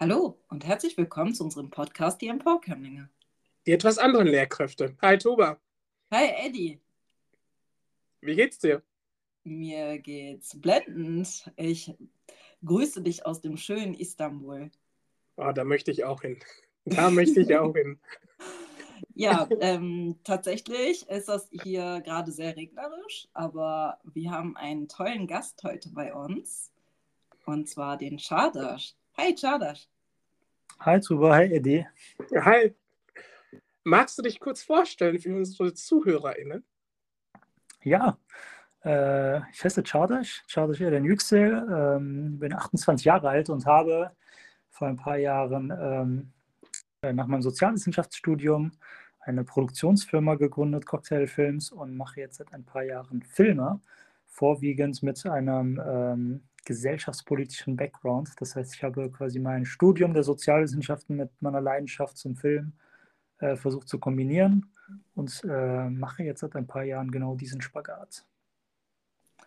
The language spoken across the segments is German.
Hallo und herzlich willkommen zu unserem Podcast Die Emporkömmlinge. Die etwas anderen Lehrkräfte. Hi Toba. Hi Eddie. Wie geht's dir? Mir geht's blendend. Ich grüße dich aus dem schönen Istanbul. Oh, da möchte ich auch hin. Da möchte ich auch hin. Ja, ähm, tatsächlich ist das hier gerade sehr regnerisch, aber wir haben einen tollen Gast heute bei uns und zwar den Chardash. Hi Chardash. Hi Tuba, hi Eddie. Hi. Magst du dich kurz vorstellen für unsere ZuhörerInnen? Ja, äh, ich heiße Chardash, Chardash Eren Yüksel, ähm, bin 28 Jahre alt und habe vor ein paar Jahren ähm, äh, nach meinem Sozialwissenschaftsstudium eine Produktionsfirma gegründet, Cocktailfilms, und mache jetzt seit ein paar Jahren Filme, vorwiegend mit einem ähm, gesellschaftspolitischen Background. Das heißt, ich habe quasi mein Studium der Sozialwissenschaften mit meiner Leidenschaft zum Film äh, versucht zu kombinieren und äh, mache jetzt seit ein paar Jahren genau diesen Spagat.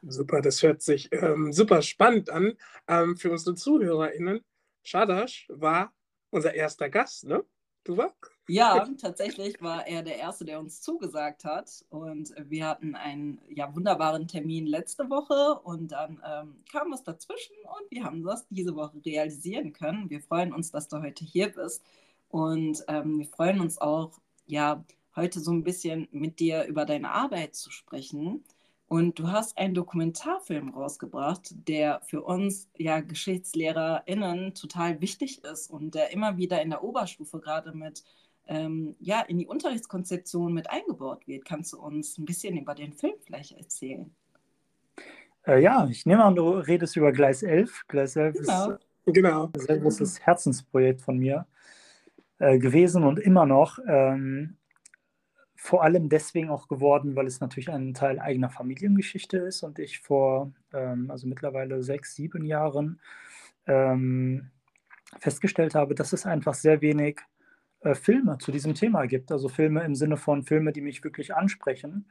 Super, das hört sich ähm, super spannend an. Ähm, für unsere ZuhörerInnen, Shadash war unser erster Gast, ne? Du war? Ja, tatsächlich war er der Erste, der uns zugesagt hat. Und wir hatten einen ja, wunderbaren Termin letzte Woche und dann ähm, kam was dazwischen und wir haben das diese Woche realisieren können. Wir freuen uns, dass du heute hier bist und ähm, wir freuen uns auch, ja, heute so ein bisschen mit dir über deine Arbeit zu sprechen. Und du hast einen Dokumentarfilm rausgebracht, der für uns ja GeschichtslehrerInnen total wichtig ist und der immer wieder in der Oberstufe gerade mit ähm, ja, in die Unterrichtskonzeption mit eingebaut wird. Kannst du uns ein bisschen über den Film vielleicht erzählen? Äh, ja, ich nehme an, du redest über Gleis 11. Gleis 11 genau. ist genau. ein sehr großes Herzensprojekt von mir äh, gewesen und immer noch. Ähm, vor allem deswegen auch geworden, weil es natürlich ein Teil eigener Familiengeschichte ist und ich vor, ähm, also mittlerweile sechs, sieben Jahren ähm, festgestellt habe, dass es einfach sehr wenig äh, Filme zu diesem Thema gibt. Also Filme im Sinne von Filme, die mich wirklich ansprechen.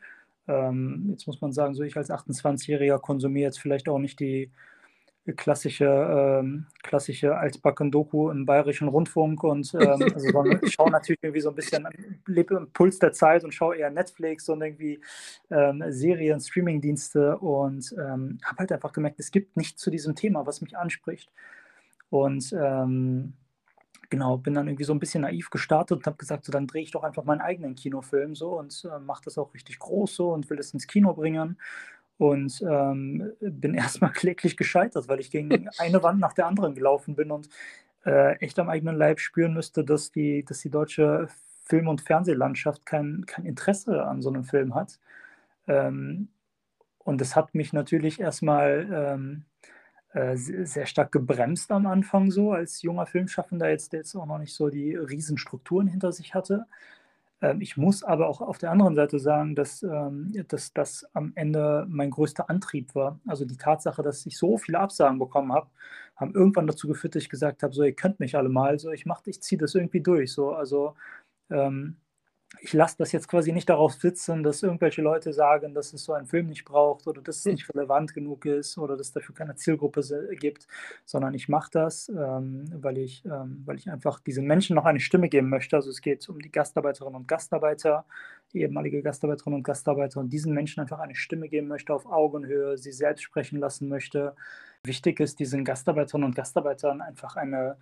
Ähm, jetzt muss man sagen, so ich als 28-Jähriger konsumiere jetzt vielleicht auch nicht die klassische, ähm, klassische Altbacken-Doku im Bayerischen Rundfunk und ähm, also ich schaue natürlich irgendwie so ein bisschen, lebe im Puls der Zeit und schaue eher Netflix und irgendwie ähm, Serien, Streamingdienste und ähm, habe halt einfach gemerkt, es gibt nichts zu diesem Thema, was mich anspricht. Und ähm, genau, bin dann irgendwie so ein bisschen naiv gestartet und habe gesagt, so dann drehe ich doch einfach meinen eigenen Kinofilm so und äh, mache das auch richtig groß so und will das ins Kino bringen und ähm, bin erstmal kläglich gescheitert, weil ich gegen eine Wand nach der anderen gelaufen bin und äh, echt am eigenen Leib spüren müsste, dass die, dass die deutsche Film- und Fernsehlandschaft kein, kein Interesse an so einem Film hat. Ähm, und das hat mich natürlich erstmal ähm, äh, sehr stark gebremst am Anfang so, als junger Filmschaffender jetzt, der jetzt auch noch nicht so die Riesenstrukturen hinter sich hatte. Ähm, ich muss aber auch auf der anderen Seite sagen, dass, ähm, dass das am Ende mein größter Antrieb war. Also die Tatsache, dass ich so viele Absagen bekommen habe, haben irgendwann dazu geführt, dass ich gesagt habe, so ihr könnt mich alle mal, so ich ich ziehe das irgendwie durch. So, also ähm, ich lasse das jetzt quasi nicht darauf sitzen, dass irgendwelche Leute sagen, dass es so einen Film nicht braucht oder dass es hm. nicht relevant genug ist oder dass es dafür keine Zielgruppe gibt, sondern ich mache das, ähm, weil, ich, ähm, weil ich einfach diesen Menschen noch eine Stimme geben möchte. Also es geht um die Gastarbeiterinnen und Gastarbeiter, die ehemalige Gastarbeiterinnen und Gastarbeiter und diesen Menschen einfach eine Stimme geben möchte auf Augenhöhe, sie selbst sprechen lassen möchte. Wichtig ist, diesen Gastarbeiterinnen und Gastarbeitern einfach eine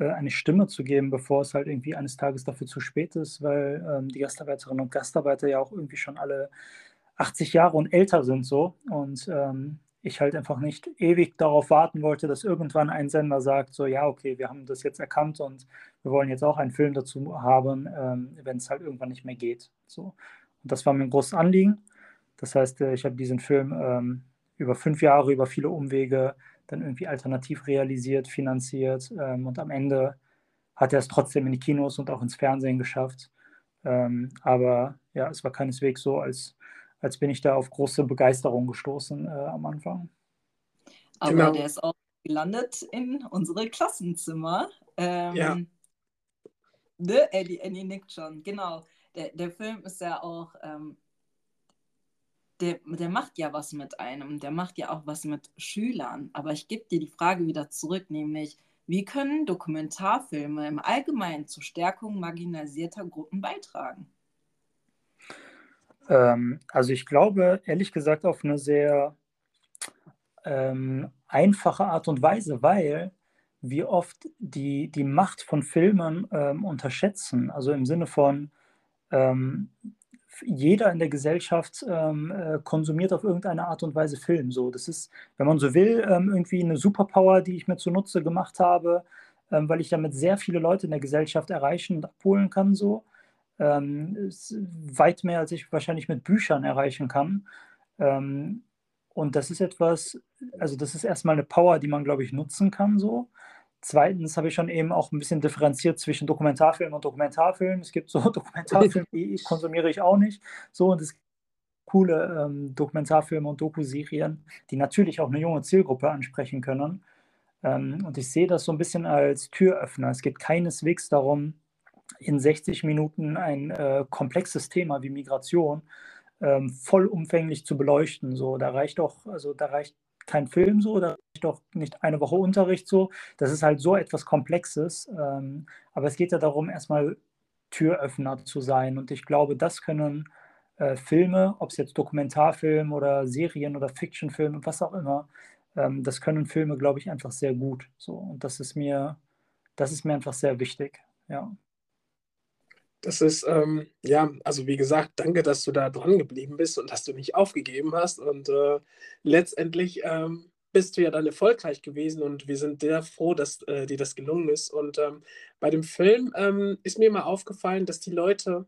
eine Stimme zu geben, bevor es halt irgendwie eines Tages dafür zu spät ist, weil ähm, die Gastarbeiterinnen und Gastarbeiter ja auch irgendwie schon alle 80 Jahre und älter sind so und ähm, ich halt einfach nicht ewig darauf warten wollte, dass irgendwann ein Sender sagt, so ja, okay, wir haben das jetzt erkannt und wir wollen jetzt auch einen Film dazu haben, ähm, wenn es halt irgendwann nicht mehr geht. So. Und das war mir ein großes Anliegen. Das heißt, äh, ich habe diesen Film ähm, über fünf Jahre, über viele Umwege dann irgendwie alternativ realisiert, finanziert ähm, und am Ende hat er es trotzdem in die Kinos und auch ins Fernsehen geschafft. Ähm, aber ja, es war keineswegs so, als, als bin ich da auf große Begeisterung gestoßen äh, am Anfang. Aber genau. der ist auch gelandet in unsere Klassenzimmer. Ähm, ja. Ne? Eddie, Eddie nickt schon, genau. Der, der Film ist ja auch ähm, der, der macht ja was mit einem, der macht ja auch was mit Schülern. Aber ich gebe dir die Frage wieder zurück, nämlich, Wie können Dokumentarfilme im Allgemeinen zur Stärkung marginalisierter Gruppen beitragen? Ähm, also ich glaube, ehrlich gesagt, auf eine sehr ähm, einfache Art und Weise, weil wir oft die, die Macht von Filmen ähm, unterschätzen. Also im Sinne von, ähm, jeder in der Gesellschaft ähm, äh, konsumiert auf irgendeine Art und Weise Film. So, das ist, wenn man so will, ähm, irgendwie eine Superpower, die ich mir zunutze gemacht habe, ähm, weil ich damit sehr viele Leute in der Gesellschaft erreichen und abholen kann. So, ähm, weit mehr, als ich wahrscheinlich mit Büchern erreichen kann. Ähm, und das ist etwas, also das ist erstmal eine Power, die man, glaube ich, nutzen kann. So. Zweitens habe ich schon eben auch ein bisschen differenziert zwischen Dokumentarfilm und Dokumentarfilm. Es gibt so Dokumentarfilme, die konsumiere ich auch nicht. So, und es gibt coole ähm, Dokumentarfilme und Dokuserien, die natürlich auch eine junge Zielgruppe ansprechen können. Ähm, und ich sehe das so ein bisschen als Türöffner. Es geht keineswegs darum, in 60 Minuten ein äh, komplexes Thema wie Migration ähm, vollumfänglich zu beleuchten. So, da reicht doch, also da reicht kein Film so, da reicht doch nicht eine Woche Unterricht so. Das ist halt so etwas Komplexes. Ähm, aber es geht ja darum, erstmal Türöffner zu sein. Und ich glaube, das können äh, Filme, ob es jetzt Dokumentarfilm oder Serien oder Fictionfilme, was auch immer, ähm, das können Filme, glaube ich, einfach sehr gut. So. Und das ist mir, das ist mir einfach sehr wichtig. Ja. Das ist, ähm, ja, also wie gesagt, danke, dass du da dran geblieben bist und dass du nicht aufgegeben hast. Und äh, letztendlich ähm, bist du ja dann erfolgreich gewesen und wir sind sehr froh, dass äh, dir das gelungen ist. Und ähm, bei dem Film ähm, ist mir mal aufgefallen, dass die Leute,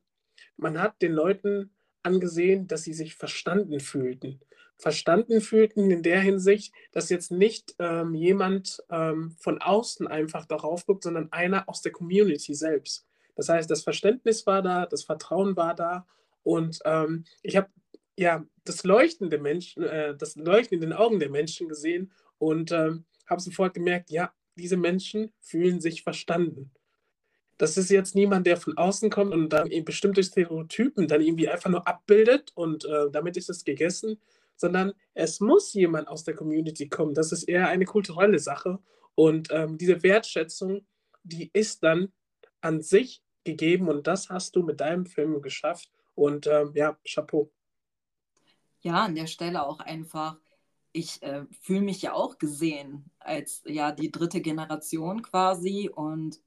man hat den Leuten angesehen, dass sie sich verstanden fühlten. Verstanden fühlten in der Hinsicht, dass jetzt nicht ähm, jemand ähm, von außen einfach darauf guckt, sondern einer aus der Community selbst. Das heißt, das Verständnis war da, das Vertrauen war da und ähm, ich habe ja das Leuchten der Menschen, äh, das Leuchten in den Augen der Menschen gesehen und ähm, habe sofort gemerkt, ja, diese Menschen fühlen sich verstanden. Das ist jetzt niemand, der von außen kommt und dann eben bestimmte Stereotypen dann irgendwie einfach nur abbildet und äh, damit ist es gegessen, sondern es muss jemand aus der Community kommen. Das ist eher eine kulturelle Sache und ähm, diese Wertschätzung, die ist dann an sich gegeben und das hast du mit deinem Film geschafft. Und ähm, ja, Chapeau. Ja, an der Stelle auch einfach, ich äh, fühle mich ja auch gesehen als ja die dritte Generation quasi und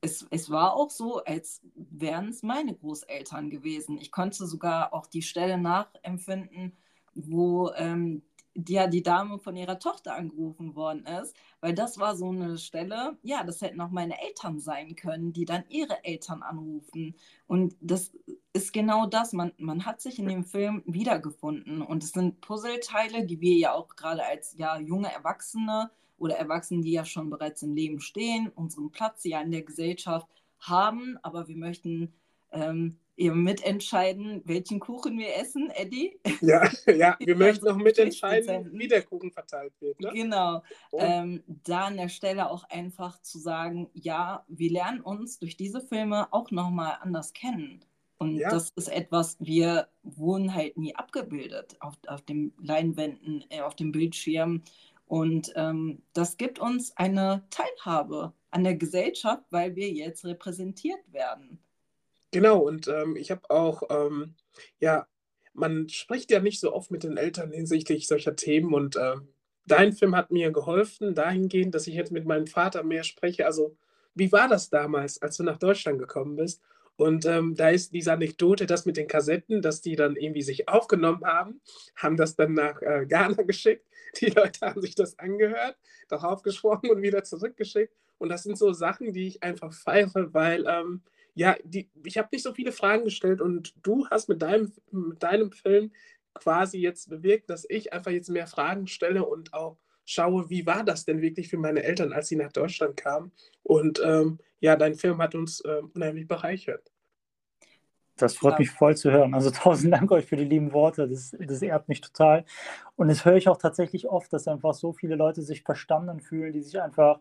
es, es war auch so, als wären es meine Großeltern gewesen. Ich konnte sogar auch die Stelle nachempfinden, wo ähm, ja die Dame von ihrer Tochter angerufen worden ist, weil das war so eine Stelle, ja, das hätten auch meine Eltern sein können, die dann ihre Eltern anrufen. Und das ist genau das, man, man hat sich in dem Film wiedergefunden. Und es sind Puzzleteile, die wir ja auch gerade als ja, junge Erwachsene oder Erwachsene, die ja schon bereits im Leben stehen, unseren Platz ja in der Gesellschaft haben, aber wir möchten ähm, eben mitentscheiden, welchen Kuchen wir essen, Eddie. Ja, ja wir möchten noch mitentscheiden, wie der Kuchen verteilt wird. Ne? Genau. Ähm, da an der Stelle auch einfach zu sagen, ja, wir lernen uns durch diese Filme auch nochmal anders kennen. Und ja. das ist etwas, wir wurden halt nie abgebildet auf, auf den Leinwänden, äh, auf dem Bildschirm. Und ähm, das gibt uns eine Teilhabe an der Gesellschaft, weil wir jetzt repräsentiert werden. Genau, und ähm, ich habe auch, ähm, ja, man spricht ja nicht so oft mit den Eltern hinsichtlich solcher Themen und ähm, dein Film hat mir geholfen, dahingehend, dass ich jetzt mit meinem Vater mehr spreche. Also, wie war das damals, als du nach Deutschland gekommen bist? Und ähm, da ist diese Anekdote, das mit den Kassetten, dass die dann irgendwie sich aufgenommen haben, haben das dann nach äh, Ghana geschickt. Die Leute haben sich das angehört, darauf gesprochen und wieder zurückgeschickt. Und das sind so Sachen, die ich einfach feiere, weil ähm, ja, die, ich habe nicht so viele Fragen gestellt und du hast mit deinem, mit deinem Film quasi jetzt bewirkt, dass ich einfach jetzt mehr Fragen stelle und auch schaue, wie war das denn wirklich für meine Eltern, als sie nach Deutschland kamen. Und ähm, ja, dein Film hat uns äh, unheimlich bereichert. Das freut ja. mich voll zu hören. Also tausend Dank euch für die lieben Worte. Das, das ehrt mich total. Und das höre ich auch tatsächlich oft, dass einfach so viele Leute sich verstanden fühlen, die sich einfach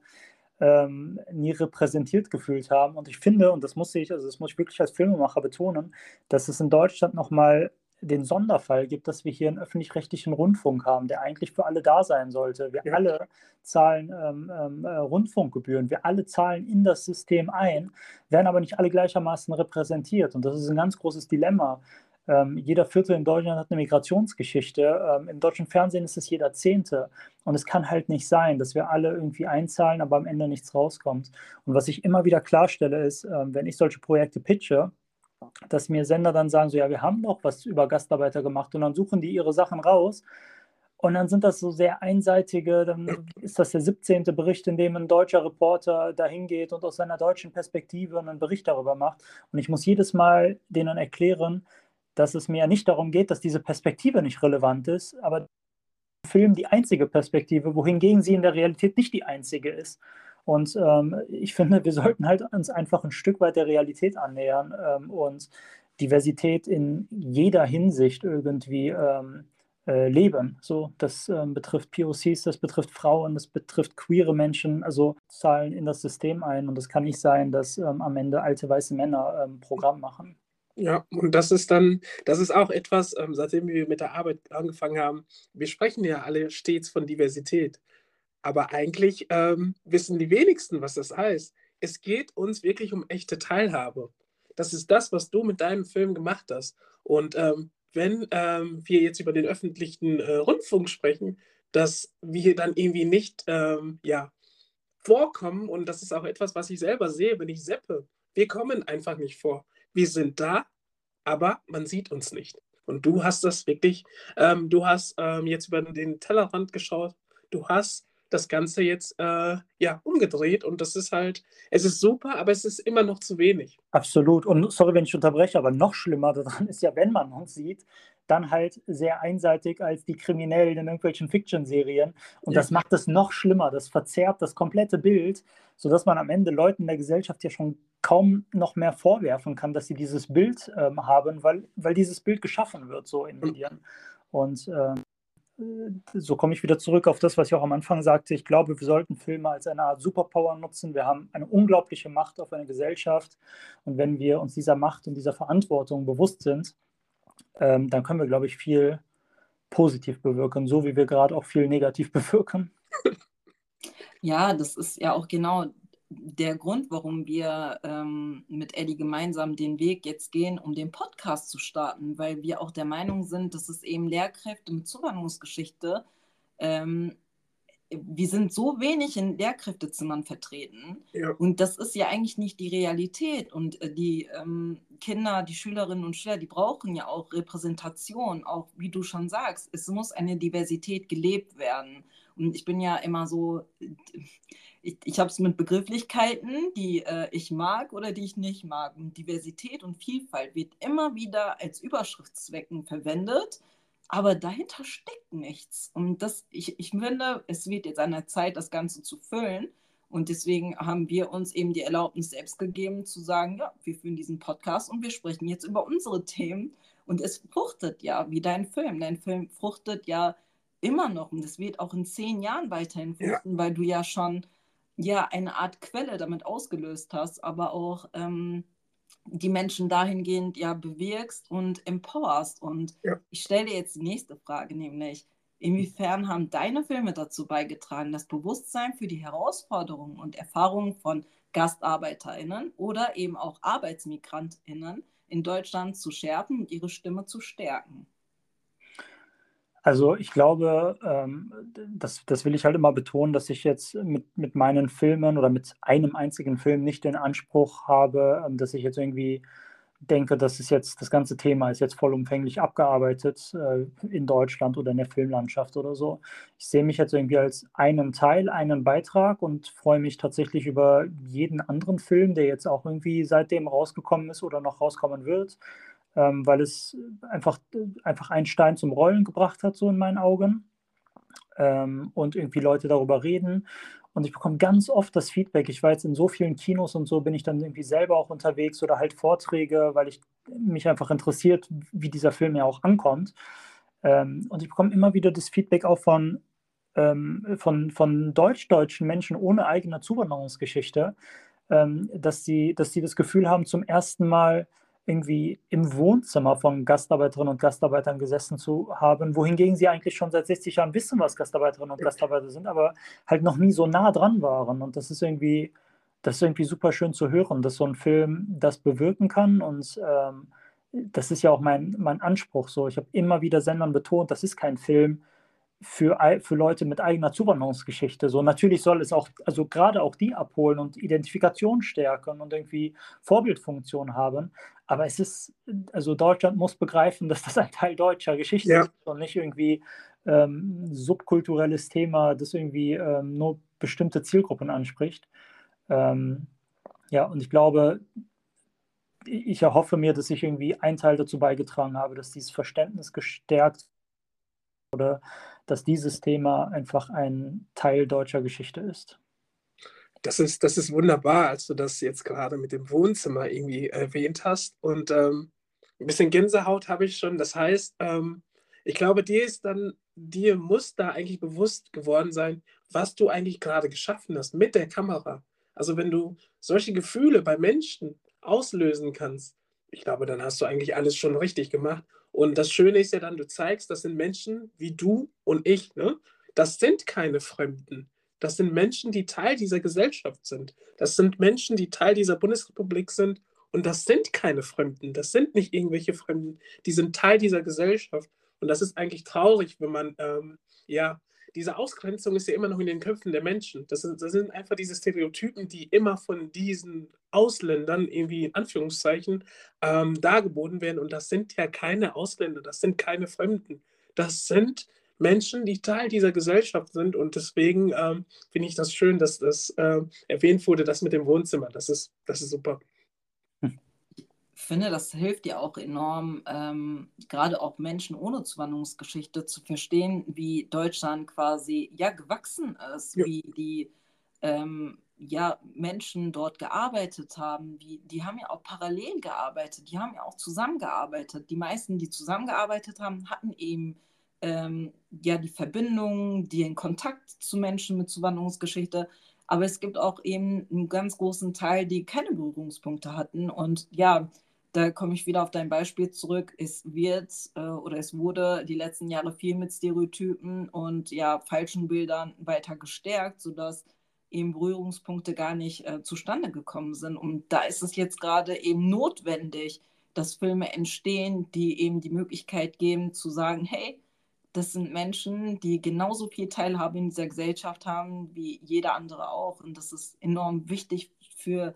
ähm, nie repräsentiert gefühlt haben. Und ich finde, und das muss ich, also das muss ich wirklich als Filmemacher betonen, dass es in Deutschland nochmal den Sonderfall gibt, dass wir hier einen öffentlich-rechtlichen Rundfunk haben, der eigentlich für alle da sein sollte. Wir ja. alle zahlen ähm, ähm, äh, Rundfunkgebühren, wir alle zahlen in das System ein, werden aber nicht alle gleichermaßen repräsentiert. Und das ist ein ganz großes Dilemma. Ähm, jeder Vierte in Deutschland hat eine Migrationsgeschichte. Ähm, Im deutschen Fernsehen ist es jeder Zehnte. Und es kann halt nicht sein, dass wir alle irgendwie einzahlen, aber am Ende nichts rauskommt. Und was ich immer wieder klarstelle, ist, ähm, wenn ich solche Projekte pitche, dass mir Sender dann sagen, so ja, wir haben doch was über Gastarbeiter gemacht und dann suchen die ihre Sachen raus. Und dann sind das so sehr einseitige, dann ist das der 17. Bericht, in dem ein deutscher Reporter dahin geht und aus seiner deutschen Perspektive einen Bericht darüber macht. Und ich muss jedes Mal denen erklären, dass es mir ja nicht darum geht, dass diese Perspektive nicht relevant ist, aber Film die einzige Perspektive, wohingegen sie in der Realität nicht die einzige ist. Und ähm, ich finde, wir sollten halt uns einfach ein Stück weit der Realität annähern ähm, und Diversität in jeder Hinsicht irgendwie ähm, äh, leben. So, das ähm, betrifft POCs, das betrifft Frauen, das betrifft queere Menschen, also zahlen in das System ein. Und es kann nicht sein, dass ähm, am Ende alte weiße Männer ähm, Programm machen. Ja, und das ist dann, das ist auch etwas, ähm, seitdem wir mit der Arbeit angefangen haben, wir sprechen ja alle stets von Diversität. Aber eigentlich ähm, wissen die wenigsten, was das heißt. Es geht uns wirklich um echte Teilhabe. Das ist das, was du mit deinem Film gemacht hast. Und ähm, wenn ähm, wir jetzt über den öffentlichen äh, Rundfunk sprechen, dass wir dann irgendwie nicht ähm, ja, vorkommen, und das ist auch etwas, was ich selber sehe, wenn ich seppe. Wir kommen einfach nicht vor wir sind da, aber man sieht uns nicht. Und du hast das wirklich, ähm, du hast ähm, jetzt über den Tellerrand geschaut, du hast das Ganze jetzt äh, ja umgedreht und das ist halt, es ist super, aber es ist immer noch zu wenig. Absolut. Und sorry, wenn ich unterbreche, aber noch schlimmer daran ist ja, wenn man uns sieht, dann halt sehr einseitig als die Kriminellen in irgendwelchen Fiction-Serien. Und ja. das macht es noch schlimmer. Das verzerrt das komplette Bild, sodass man am Ende Leuten in der Gesellschaft ja schon kaum noch mehr vorwerfen kann, dass sie dieses Bild ähm, haben, weil, weil dieses Bild geschaffen wird so in Medien. Und ähm, so komme ich wieder zurück auf das, was ich auch am Anfang sagte. Ich glaube, wir sollten Filme als eine Art Superpower nutzen. Wir haben eine unglaubliche Macht auf eine Gesellschaft. Und wenn wir uns dieser Macht und dieser Verantwortung bewusst sind, ähm, dann können wir, glaube ich, viel positiv bewirken, so wie wir gerade auch viel negativ bewirken. Ja, das ist ja auch genau der Grund, warum wir ähm, mit Eddie gemeinsam den Weg jetzt gehen, um den Podcast zu starten, weil wir auch der Meinung sind, dass es eben Lehrkräfte mit Zuwanderungsgeschichte ähm, wir sind so wenig in Lehrkräftezimmern vertreten. Ja. Und das ist ja eigentlich nicht die Realität. Und äh, die ähm, Kinder, die Schülerinnen und Schüler, die brauchen ja auch Repräsentation, auch wie du schon sagst. Es muss eine Diversität gelebt werden. Und ich bin ja immer so, ich, ich habe es mit Begrifflichkeiten, die äh, ich mag oder die ich nicht mag. Und Diversität und Vielfalt wird immer wieder als Überschriftszwecken verwendet aber dahinter steckt nichts. Und das, ich, ich finde, es wird jetzt an der Zeit, das Ganze zu füllen. Und deswegen haben wir uns eben die Erlaubnis selbst gegeben, zu sagen, ja, wir führen diesen Podcast und wir sprechen jetzt über unsere Themen. Und es fruchtet ja, wie dein Film. Dein Film fruchtet ja immer noch. Und es wird auch in zehn Jahren weiterhin fruchten, ja. weil du ja schon ja eine Art Quelle damit ausgelöst hast, aber auch ähm, die Menschen dahingehend ja bewirkst und empowerst. Und ja. ich stelle dir jetzt die nächste Frage, nämlich, inwiefern haben deine Filme dazu beigetragen, das Bewusstsein für die Herausforderungen und Erfahrungen von GastarbeiterInnen oder eben auch ArbeitsmigrantInnen in Deutschland zu schärfen und ihre Stimme zu stärken? Also ich glaube, ähm, das, das will ich halt immer betonen, dass ich jetzt mit, mit meinen Filmen oder mit einem einzigen Film nicht den Anspruch habe, ähm, dass ich jetzt irgendwie denke, das ist jetzt, das ganze Thema ist jetzt vollumfänglich abgearbeitet äh, in Deutschland oder in der Filmlandschaft oder so. Ich sehe mich jetzt irgendwie als einen Teil, einen Beitrag und freue mich tatsächlich über jeden anderen Film, der jetzt auch irgendwie seitdem rausgekommen ist oder noch rauskommen wird ähm, weil es einfach, einfach einen Stein zum Rollen gebracht hat, so in meinen Augen. Ähm, und irgendwie Leute darüber reden. Und ich bekomme ganz oft das Feedback. Ich war jetzt in so vielen Kinos und so, bin ich dann irgendwie selber auch unterwegs oder halt Vorträge, weil ich mich einfach interessiert, wie dieser Film ja auch ankommt. Ähm, und ich bekomme immer wieder das Feedback auch von, ähm, von, von deutsch-deutschen Menschen ohne eigene Zuwanderungsgeschichte, ähm, dass, sie, dass sie das Gefühl haben, zum ersten Mal irgendwie im Wohnzimmer von Gastarbeiterinnen und Gastarbeitern gesessen zu haben, wohingegen sie eigentlich schon seit 60 Jahren wissen, was Gastarbeiterinnen und Gastarbeiter sind, aber halt noch nie so nah dran waren. Und das ist irgendwie, das ist irgendwie super schön zu hören, dass so ein Film das bewirken kann. Und ähm, das ist ja auch mein, mein Anspruch so. Ich habe immer wieder Sendern betont, das ist kein Film, für, für Leute mit eigener Zuwanderungsgeschichte. So natürlich soll es auch, also gerade auch die abholen und Identifikation stärken und irgendwie Vorbildfunktion haben. Aber es ist, also Deutschland muss begreifen, dass das ein Teil deutscher Geschichte ja. ist und nicht irgendwie ähm, subkulturelles Thema, das irgendwie ähm, nur bestimmte Zielgruppen anspricht. Ähm, ja, und ich glaube, ich erhoffe mir, dass ich irgendwie einen Teil dazu beigetragen habe, dass dieses Verständnis gestärkt oder dass dieses Thema einfach ein Teil deutscher Geschichte ist. Das ist, das ist wunderbar, als du das jetzt gerade mit dem Wohnzimmer irgendwie erwähnt hast. Und ähm, ein bisschen Gänsehaut habe ich schon. Das heißt, ähm, ich glaube, dir ist dann, dir muss da eigentlich bewusst geworden sein, was du eigentlich gerade geschaffen hast mit der Kamera. Also wenn du solche Gefühle bei Menschen auslösen kannst, ich glaube, dann hast du eigentlich alles schon richtig gemacht. Und das Schöne ist ja dann, du zeigst, das sind Menschen wie du und ich. Ne? Das sind keine Fremden. Das sind Menschen, die Teil dieser Gesellschaft sind. Das sind Menschen, die Teil dieser Bundesrepublik sind. Und das sind keine Fremden. Das sind nicht irgendwelche Fremden. Die sind Teil dieser Gesellschaft. Und das ist eigentlich traurig, wenn man ähm, ja diese Ausgrenzung ist ja immer noch in den Köpfen der Menschen. Das sind, das sind einfach diese Stereotypen, die immer von diesen Ausländern irgendwie in Anführungszeichen ähm, dargeboten werden. Und das sind ja keine Ausländer, das sind keine Fremden. Das sind Menschen, die Teil dieser Gesellschaft sind. Und deswegen ähm, finde ich das schön, dass das äh, erwähnt wurde, das mit dem Wohnzimmer. Das ist, das ist super finde, das hilft dir auch enorm, ähm, gerade auch Menschen ohne Zuwanderungsgeschichte zu verstehen, wie Deutschland quasi ja gewachsen ist, ja. wie die ähm, ja, Menschen dort gearbeitet haben, wie, die haben ja auch parallel gearbeitet, die haben ja auch zusammengearbeitet. Die meisten, die zusammengearbeitet haben, hatten eben ähm, ja die Verbindung, den Kontakt zu Menschen mit Zuwanderungsgeschichte. Aber es gibt auch eben einen ganz großen Teil, die keine Berührungspunkte hatten. Und ja, da komme ich wieder auf dein Beispiel zurück. Es wird äh, oder es wurde die letzten Jahre viel mit Stereotypen und ja falschen Bildern weiter gestärkt, sodass eben Berührungspunkte gar nicht äh, zustande gekommen sind. Und da ist es jetzt gerade eben notwendig, dass Filme entstehen, die eben die Möglichkeit geben zu sagen, hey, das sind Menschen, die genauso viel Teilhabe in dieser Gesellschaft haben wie jeder andere auch. Und das ist enorm wichtig für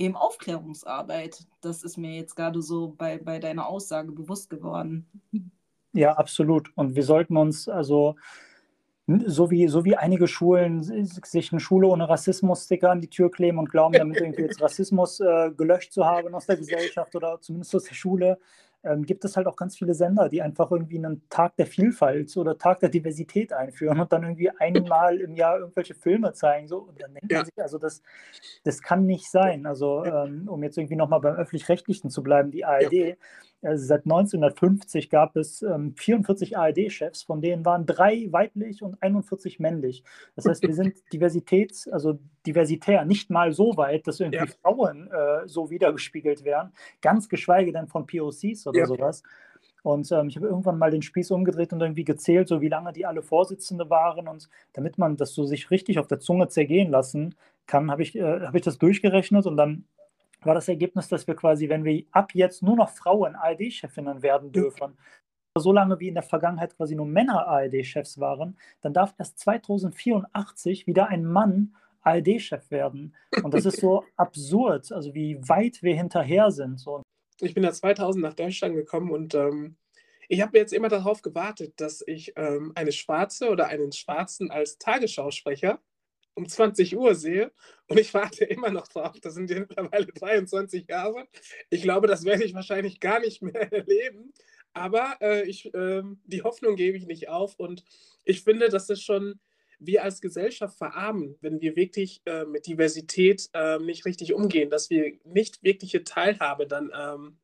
eben Aufklärungsarbeit. Das ist mir jetzt gerade so bei, bei deiner Aussage bewusst geworden. Ja, absolut. Und wir sollten uns also, so wie, so wie einige Schulen sich eine Schule ohne Rassismus-Sticker an die Tür kleben und glauben, damit irgendwie jetzt Rassismus äh, gelöscht zu haben aus der Gesellschaft oder zumindest aus der Schule, ähm, gibt es halt auch ganz viele Sender, die einfach irgendwie einen Tag der Vielfalt oder Tag der Diversität einführen und dann irgendwie einmal im Jahr irgendwelche Filme zeigen. So, und dann denkt ja. man sich, also das, das kann nicht sein. Also, ähm, um jetzt irgendwie nochmal beim Öffentlich-Rechtlichen zu bleiben, die ARD. Ja also seit 1950 gab es ähm, 44 ARD-Chefs, von denen waren drei weiblich und 41 männlich. Das heißt, wir sind Diversitäts, also diversitär, nicht mal so weit, dass irgendwie ja. Frauen äh, so wiedergespiegelt werden, ganz geschweige denn von POCs oder ja. sowas. Und ähm, ich habe irgendwann mal den Spieß umgedreht und irgendwie gezählt, so wie lange die alle Vorsitzende waren. Und damit man das so sich richtig auf der Zunge zergehen lassen kann, habe ich, äh, hab ich das durchgerechnet und dann war das Ergebnis, dass wir quasi, wenn wir ab jetzt nur noch Frauen ARD-Chefinnen werden dürfen, so lange wie in der Vergangenheit quasi nur Männer ARD-Chefs waren, dann darf erst 2084 wieder ein Mann ARD-Chef werden. Und das ist so absurd, also wie weit wir hinterher sind. So. Ich bin ja 2000 nach Deutschland gekommen und ähm, ich habe jetzt immer darauf gewartet, dass ich ähm, eine Schwarze oder einen Schwarzen als Tagesschausprecher um 20 Uhr sehe und ich warte immer noch drauf. Das sind ja mittlerweile 23 Jahre. Ich glaube, das werde ich wahrscheinlich gar nicht mehr erleben. Aber äh, ich, äh, die Hoffnung gebe ich nicht auf. Und ich finde, dass es schon wir als Gesellschaft verarmen, wenn wir wirklich äh, mit Diversität ähm, nicht richtig umgehen, dass wir nicht wirkliche Teilhabe dann ähm,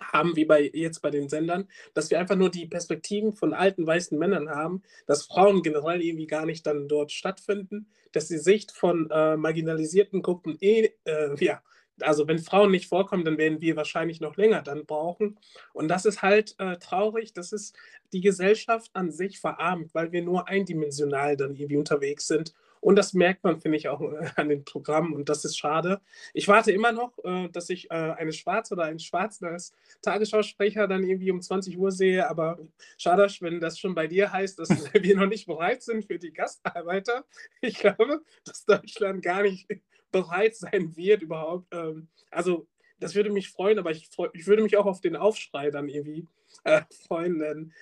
haben, wie bei jetzt bei den Sendern, dass wir einfach nur die Perspektiven von alten weißen Männern haben, dass Frauen generell irgendwie gar nicht dann dort stattfinden, dass die Sicht von äh, marginalisierten Gruppen eh, äh, ja, also wenn Frauen nicht vorkommen, dann werden wir wahrscheinlich noch länger dann brauchen. Und das ist halt äh, traurig, dass es die Gesellschaft an sich verarmt, weil wir nur eindimensional dann irgendwie unterwegs sind. Und das merkt man, finde ich, auch äh, an den Programmen und das ist schade. Ich warte immer noch, äh, dass ich äh, eine Schwarze oder einen Schwarzen als Tagesschausprecher dann irgendwie um 20 Uhr sehe, aber schade, wenn das schon bei dir heißt, dass wir noch nicht bereit sind für die Gastarbeiter. Ich glaube, dass Deutschland gar nicht bereit sein wird überhaupt. Ähm, also das würde mich freuen, aber ich, freu, ich würde mich auch auf den Aufschrei dann irgendwie äh, freuen, denn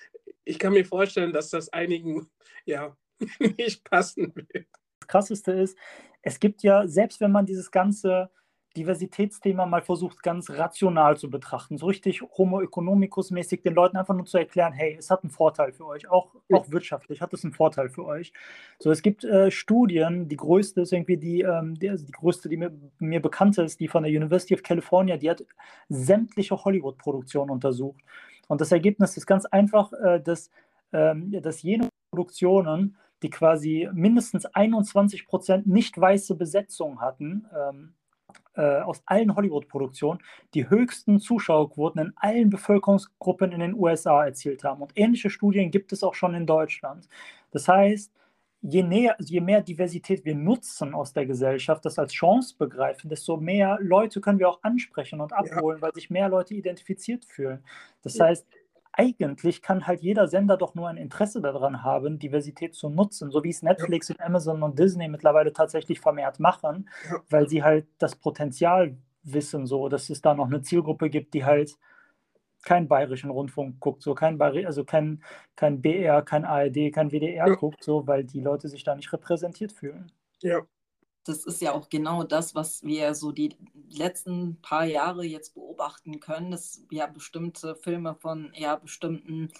ich kann mir vorstellen, dass das einigen ja nicht passen wird. Das Krasseste ist, es gibt ja, selbst wenn man dieses ganze Diversitätsthema mal versucht, ganz rational zu betrachten, so richtig Homo economicus-mäßig den Leuten einfach nur zu erklären, hey, es hat einen Vorteil für euch, auch, auch wirtschaftlich hat es einen Vorteil für euch. So, es gibt äh, Studien, die größte ist irgendwie die, ähm, die, also die größte, die mir, mir bekannt ist, die von der University of California, die hat sämtliche Hollywood-Produktionen untersucht. Und das Ergebnis ist ganz einfach, äh, dass, ähm, dass jene Produktionen, die quasi mindestens 21 Prozent nicht weiße Besetzung hatten, ähm, äh, aus allen Hollywood-Produktionen die höchsten Zuschauerquoten in allen Bevölkerungsgruppen in den USA erzielt haben. Und ähnliche Studien gibt es auch schon in Deutschland. Das heißt, je, näher, je mehr Diversität wir nutzen aus der Gesellschaft, das als Chance begreifen, desto mehr Leute können wir auch ansprechen und abholen, ja. weil sich mehr Leute identifiziert fühlen. Das heißt, eigentlich kann halt jeder Sender doch nur ein Interesse daran haben, Diversität zu nutzen, so wie es Netflix ja. und Amazon und Disney mittlerweile tatsächlich vermehrt machen, ja. weil sie halt das Potenzial wissen, so dass es da noch eine Zielgruppe gibt, die halt keinen bayerischen Rundfunk guckt, so kein Bayer, also kein, kein BR, kein ARD, kein WDR ja. guckt, so weil die Leute sich da nicht repräsentiert fühlen. Ja, das ist ja auch genau das, was wir so die letzten paar Jahre jetzt beobachten können, dass ja bestimmte Filme von ja bestimmten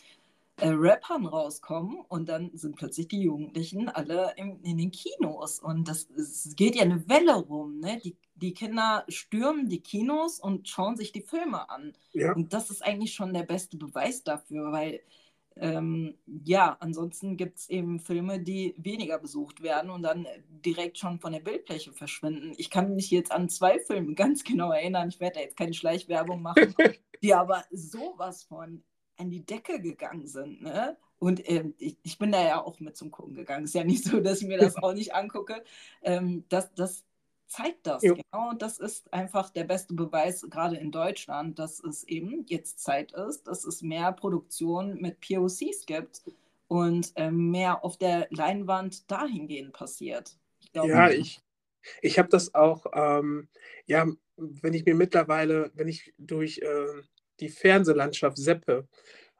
äh, Rappern rauskommen und dann sind plötzlich die Jugendlichen alle in, in den Kinos und das es geht ja eine Welle rum, ne? Die, die Kinder stürmen die Kinos und schauen sich die Filme an. Ja. Und das ist eigentlich schon der beste Beweis dafür, weil ähm, ja, ansonsten gibt es eben Filme, die weniger besucht werden und dann direkt schon von der Bildfläche verschwinden. Ich kann mich jetzt an zwei Filme ganz genau erinnern, ich werde da jetzt keine Schleichwerbung machen, die aber sowas von an die Decke gegangen sind. Ne? Und ähm, ich, ich, bin da ja auch mit zum Gucken gegangen. Ist ja nicht so, dass ich mir das auch nicht angucke. Ähm, das, das zeigt das. Jo. Genau, das ist einfach der beste Beweis, gerade in Deutschland, dass es eben jetzt Zeit ist, dass es mehr Produktion mit POCs gibt und äh, mehr auf der Leinwand dahingehend passiert. Ich glaub, ja, ich, ich habe das auch, ähm, ja, wenn ich mir mittlerweile, wenn ich durch äh, die Fernsehlandschaft seppe,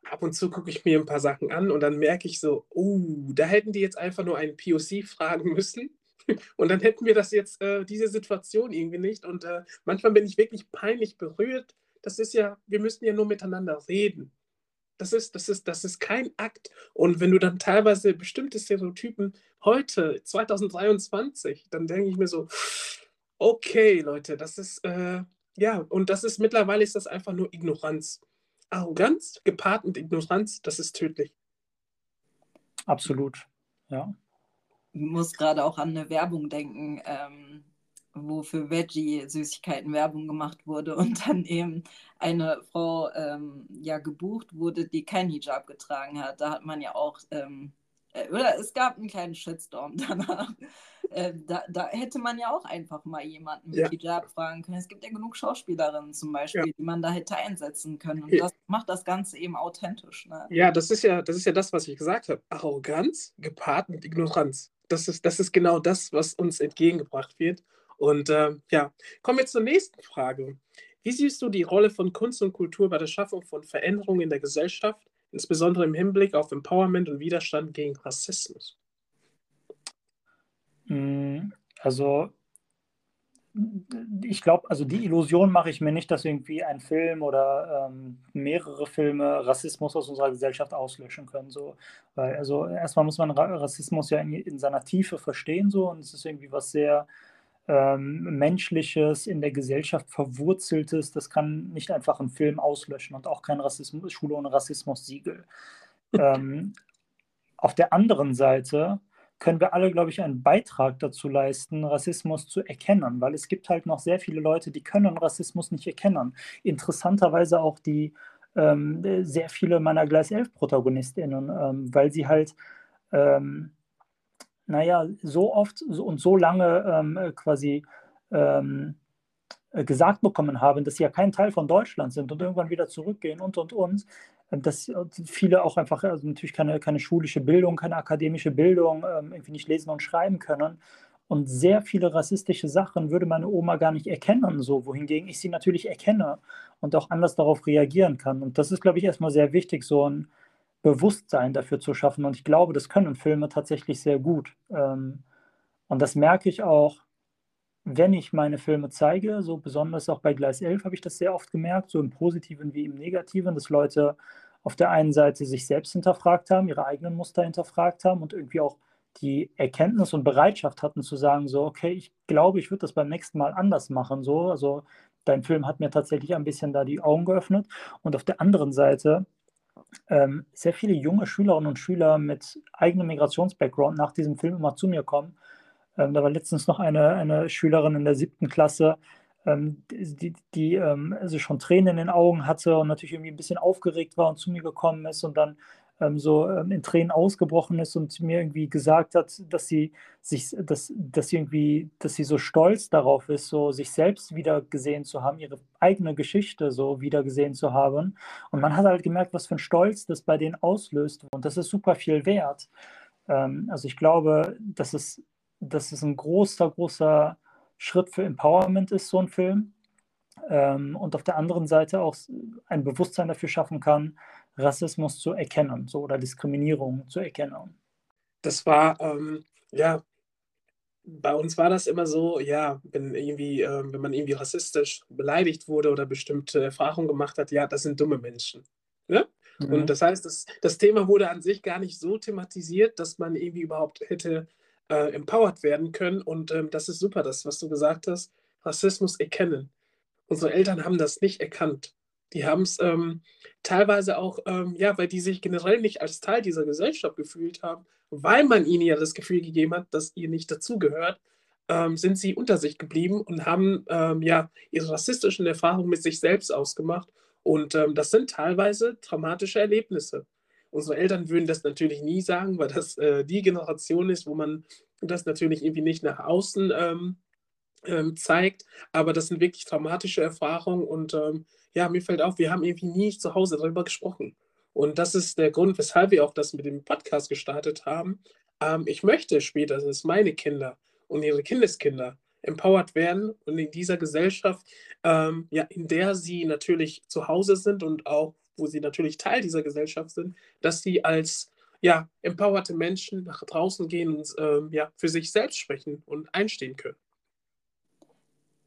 ab und zu gucke ich mir ein paar Sachen an und dann merke ich so, oh, da hätten die jetzt einfach nur einen POC fragen müssen und dann hätten wir das jetzt, äh, diese Situation irgendwie nicht. Und äh, manchmal bin ich wirklich peinlich berührt. Das ist ja, wir müssen ja nur miteinander reden. Das ist, das ist, das ist kein Akt. Und wenn du dann teilweise bestimmte Stereotypen heute, 2023, dann denke ich mir so, okay, Leute, das ist, äh, ja, und das ist mittlerweile ist das einfach nur Ignoranz. Arroganz gepaart mit Ignoranz, das ist tödlich. Absolut, ja muss gerade auch an eine Werbung denken, ähm, wo für Veggie-Süßigkeiten Werbung gemacht wurde und dann eben eine Frau ähm, ja gebucht wurde, die kein Hijab getragen hat. Da hat man ja auch, ähm, äh, oder es gab einen kleinen Shitstorm danach. Äh, da, da, hätte man ja auch einfach mal jemanden mit ja. Hijab fragen können. Es gibt ja genug Schauspielerinnen zum Beispiel, ja. die man da hätte einsetzen können. Und das macht das Ganze eben authentisch. Ne? Ja, das ist ja, das ist ja das, was ich gesagt habe. Arroganz gepaart mit Ignoranz das ist, das ist genau das, was uns entgegengebracht wird. Und äh, ja, kommen wir zur nächsten Frage. Wie siehst du die Rolle von Kunst und Kultur bei der Schaffung von Veränderungen in der Gesellschaft, insbesondere im Hinblick auf Empowerment und Widerstand gegen Rassismus? Hm, also ich glaube, also die Illusion mache ich mir nicht, dass irgendwie ein Film oder ähm, mehrere Filme Rassismus aus unserer Gesellschaft auslöschen können. So. Weil, also erstmal muss man Rassismus ja in, in, seiner Tiefe verstehen, so, und es ist irgendwie was sehr ähm, Menschliches, in der Gesellschaft verwurzeltes. Das kann nicht einfach ein Film auslöschen und auch kein Rassismus, Schule ohne Rassismus-Siegel. ähm, auf der anderen Seite können wir alle, glaube ich, einen Beitrag dazu leisten, Rassismus zu erkennen, weil es gibt halt noch sehr viele Leute, die können Rassismus nicht erkennen. Interessanterweise auch die ähm, sehr viele meiner Gleis 11 ProtagonistInnen, ähm, weil sie halt, ähm, naja, so oft und so lange ähm, quasi ähm, gesagt bekommen haben, dass sie ja kein Teil von Deutschland sind und irgendwann wieder zurückgehen und und und, dass viele auch einfach, also natürlich keine, keine schulische Bildung, keine akademische Bildung, ähm, irgendwie nicht lesen und schreiben können. Und sehr viele rassistische Sachen würde meine Oma gar nicht erkennen, so wohingegen ich sie natürlich erkenne und auch anders darauf reagieren kann. Und das ist, glaube ich, erstmal sehr wichtig, so ein Bewusstsein dafür zu schaffen. Und ich glaube, das können Filme tatsächlich sehr gut. Ähm, und das merke ich auch, wenn ich meine Filme zeige, so besonders auch bei Gleis 11 habe ich das sehr oft gemerkt, so im Positiven wie im Negativen, dass Leute auf der einen Seite sich selbst hinterfragt haben, ihre eigenen Muster hinterfragt haben und irgendwie auch die Erkenntnis und Bereitschaft hatten zu sagen, so, okay, ich glaube, ich würde das beim nächsten Mal anders machen. So, also dein Film hat mir tatsächlich ein bisschen da die Augen geöffnet. Und auf der anderen Seite ähm, sehr viele junge Schülerinnen und Schüler mit eigenem Migrationsbackground nach diesem Film immer zu mir kommen ähm, da war letztens noch eine, eine Schülerin in der siebten Klasse, ähm, die, die ähm, also schon Tränen in den Augen hatte und natürlich irgendwie ein bisschen aufgeregt war und zu mir gekommen ist und dann ähm, so ähm, in Tränen ausgebrochen ist und mir irgendwie gesagt hat, dass sie sich, dass, dass sie irgendwie, dass sie so stolz darauf ist, so sich selbst wieder gesehen zu haben, ihre eigene Geschichte so wieder gesehen zu haben. Und man hat halt gemerkt, was für ein Stolz das bei denen auslöst. Und das ist super viel wert. Ähm, also ich glaube, dass es dass es ein großer, großer Schritt für Empowerment ist, so ein Film. Ähm, und auf der anderen Seite auch ein Bewusstsein dafür schaffen kann, Rassismus zu erkennen so, oder Diskriminierung zu erkennen. Das war, ähm, ja, bei uns war das immer so, ja, wenn irgendwie, äh, wenn man irgendwie rassistisch beleidigt wurde oder bestimmte Erfahrungen gemacht hat, ja, das sind dumme Menschen. Ne? Mhm. Und das heißt, das, das Thema wurde an sich gar nicht so thematisiert, dass man irgendwie überhaupt hätte äh, empowered werden können. Und ähm, das ist super, das, was du gesagt hast, Rassismus erkennen. Unsere Eltern haben das nicht erkannt. Die haben es ähm, teilweise auch, ähm, ja, weil die sich generell nicht als Teil dieser Gesellschaft gefühlt haben, weil man ihnen ja das Gefühl gegeben hat, dass ihr nicht dazugehört, ähm, sind sie unter sich geblieben und haben ähm, ja ihre rassistischen Erfahrungen mit sich selbst ausgemacht. Und ähm, das sind teilweise traumatische Erlebnisse. Unsere Eltern würden das natürlich nie sagen, weil das äh, die Generation ist, wo man das natürlich irgendwie nicht nach außen ähm, ähm, zeigt. Aber das sind wirklich traumatische Erfahrungen und ähm, ja, mir fällt auf, wir haben irgendwie nie zu Hause darüber gesprochen. Und das ist der Grund, weshalb wir auch das mit dem Podcast gestartet haben. Ähm, ich möchte später, dass meine Kinder und ihre Kindeskinder empowered werden und in dieser Gesellschaft, ähm, ja, in der sie natürlich zu Hause sind und auch wo sie natürlich Teil dieser Gesellschaft sind, dass sie als ja, empowerte Menschen nach draußen gehen und ähm, ja, für sich selbst sprechen und einstehen können.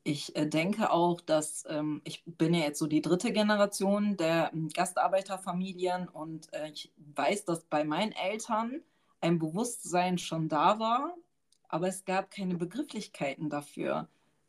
Ich äh, denke auch, dass ähm, ich bin ja jetzt so die dritte Generation der ähm, Gastarbeiterfamilien und äh, ich weiß, dass bei meinen Eltern ein Bewusstsein schon da war, aber es gab keine Begrifflichkeiten dafür.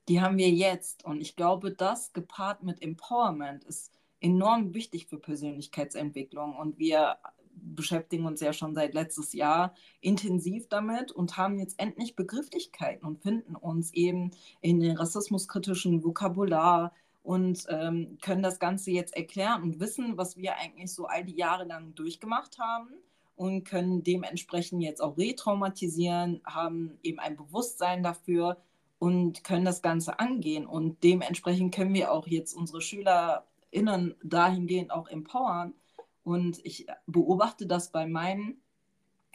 Die haben wir jetzt und ich glaube, das gepaart mit Empowerment ist enorm wichtig für Persönlichkeitsentwicklung und wir beschäftigen uns ja schon seit letztes Jahr intensiv damit und haben jetzt endlich Begrifflichkeiten und finden uns eben in den rassismuskritischen Vokabular und ähm, können das Ganze jetzt erklären und wissen, was wir eigentlich so all die Jahre lang durchgemacht haben und können dementsprechend jetzt auch retraumatisieren, haben eben ein Bewusstsein dafür und können das Ganze angehen. Und dementsprechend können wir auch jetzt unsere Schüler innen dahingehend auch empowern. Und ich beobachte das bei meinen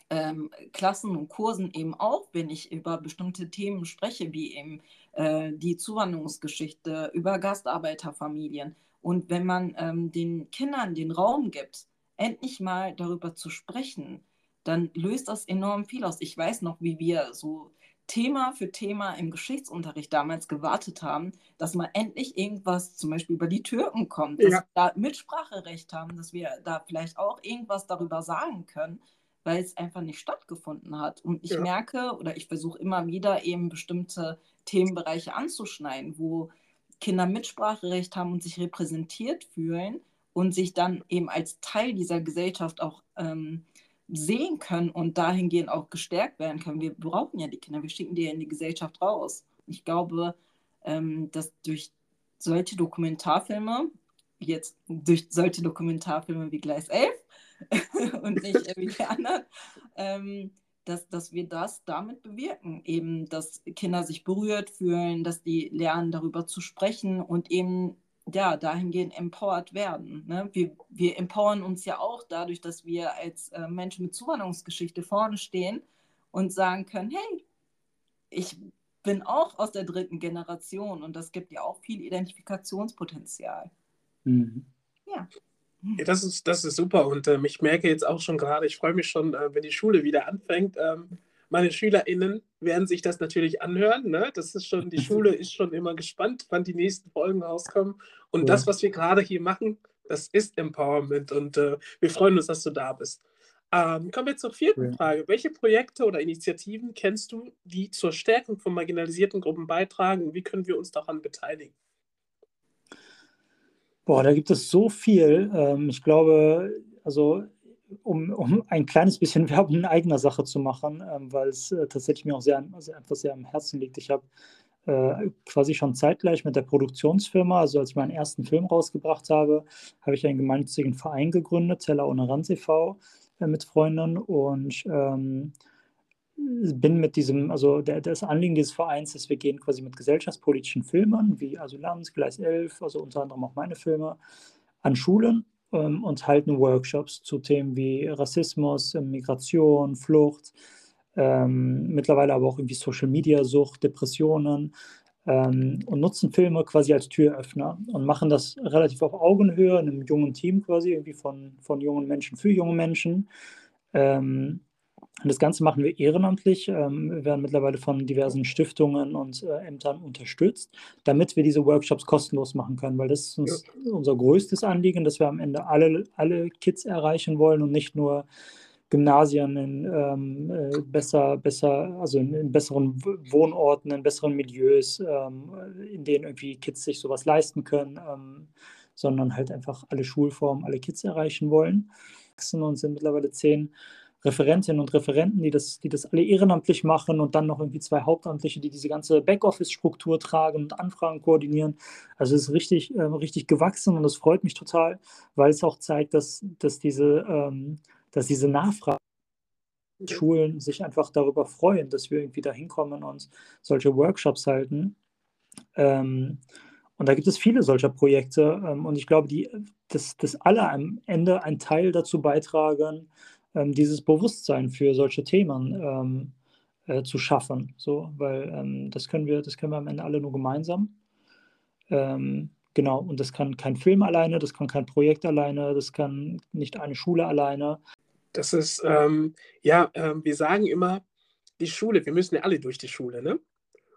ähm, Klassen und Kursen eben auch, wenn ich über bestimmte Themen spreche, wie eben äh, die Zuwanderungsgeschichte, über Gastarbeiterfamilien. Und wenn man ähm, den Kindern den Raum gibt, endlich mal darüber zu sprechen, dann löst das enorm viel aus. Ich weiß noch, wie wir so Thema für Thema im Geschichtsunterricht damals gewartet haben, dass mal endlich irgendwas zum Beispiel über die Türken kommt, dass ja. wir da Mitspracherecht haben, dass wir da vielleicht auch irgendwas darüber sagen können, weil es einfach nicht stattgefunden hat. Und ich ja. merke oder ich versuche immer wieder eben bestimmte Themenbereiche anzuschneiden, wo Kinder Mitspracherecht haben und sich repräsentiert fühlen und sich dann eben als Teil dieser Gesellschaft auch ähm, sehen können und dahingehend auch gestärkt werden können. Wir brauchen ja die Kinder, wir schicken die ja in die Gesellschaft raus. Ich glaube, ähm, dass durch solche Dokumentarfilme, jetzt durch solche Dokumentarfilme wie Gleis 11 und nicht wie die anderen, ähm, dass, dass wir das damit bewirken, eben, dass Kinder sich berührt fühlen, dass die lernen, darüber zu sprechen und eben ja, dahingehend empowered werden. Ne? Wir, wir empowern uns ja auch dadurch, dass wir als äh, Menschen mit Zuwanderungsgeschichte vorne stehen und sagen können, hey, ich bin auch aus der dritten Generation und das gibt ja auch viel Identifikationspotenzial. Mhm. Ja. Das ist, das ist super und ähm, ich merke jetzt auch schon gerade, ich freue mich schon, äh, wenn die Schule wieder anfängt. Ähm, meine SchülerInnen werden sich das natürlich anhören. Ne? Das ist schon, die Schule ist schon immer gespannt, wann die nächsten Folgen rauskommen. Und ja. das, was wir gerade hier machen, das ist Empowerment und äh, wir freuen uns, dass du da bist. Ähm, kommen wir zur vierten ja. Frage. Welche Projekte oder Initiativen kennst du, die zur Stärkung von marginalisierten Gruppen beitragen und wie können wir uns daran beteiligen? Boah, da gibt es so viel. Ähm, ich glaube, also um, um ein kleines bisschen Werbung in eigener Sache zu machen, ähm, weil es äh, tatsächlich mir auch sehr, also einfach sehr am Herzen liegt. Ich habe äh, quasi schon zeitgleich mit der Produktionsfirma, also als ich meinen ersten Film rausgebracht habe, habe ich einen gemeinnützigen Verein gegründet, Teller ohne Rand e.V., äh, mit Freunden und ähm, bin mit diesem, also der, das Anliegen dieses Vereins ist, wir gehen quasi mit gesellschaftspolitischen Filmen, wie Asylanz, Gleis 11, also unter anderem auch meine Filme, an Schulen und halten Workshops zu Themen wie Rassismus, Migration, Flucht, ähm, mittlerweile aber auch irgendwie Social Media Sucht, Depressionen ähm, und nutzen Filme quasi als Türöffner und machen das relativ auf Augenhöhe in einem jungen Team quasi, irgendwie von, von jungen Menschen für junge Menschen. Ähm, das Ganze machen wir ehrenamtlich. Ähm, wir werden mittlerweile von diversen Stiftungen und äh, Ämtern unterstützt, damit wir diese Workshops kostenlos machen können, weil das ist uns ja. unser größtes Anliegen, dass wir am Ende alle, alle Kids erreichen wollen und nicht nur Gymnasien in ähm, äh, besser, besser, also in, in, besseren Wohnorten, in besseren Milieus, ähm, in denen irgendwie Kids sich sowas leisten können, ähm, sondern halt einfach alle Schulformen, alle Kids erreichen wollen. Und sind mittlerweile zehn Referentinnen und Referenten, die das, die das alle ehrenamtlich machen und dann noch irgendwie zwei Hauptamtliche, die diese ganze Backoffice-Struktur tragen und Anfragen koordinieren. Also es ist richtig, äh, richtig gewachsen und das freut mich total, weil es auch zeigt, dass, dass, diese, ähm, dass diese Nachfrage Schulen sich einfach darüber freuen, dass wir irgendwie da hinkommen und solche Workshops halten. Ähm, und da gibt es viele solcher Projekte ähm, und ich glaube, die, dass, dass alle am Ende einen Teil dazu beitragen, dieses Bewusstsein für solche Themen ähm, äh, zu schaffen. So, weil ähm, das können wir, das können wir am Ende alle nur gemeinsam. Ähm, genau, und das kann kein Film alleine, das kann kein Projekt alleine, das kann nicht eine Schule alleine. Das ist, ähm, ja, äh, wir sagen immer, die Schule, wir müssen ja alle durch die Schule, ne?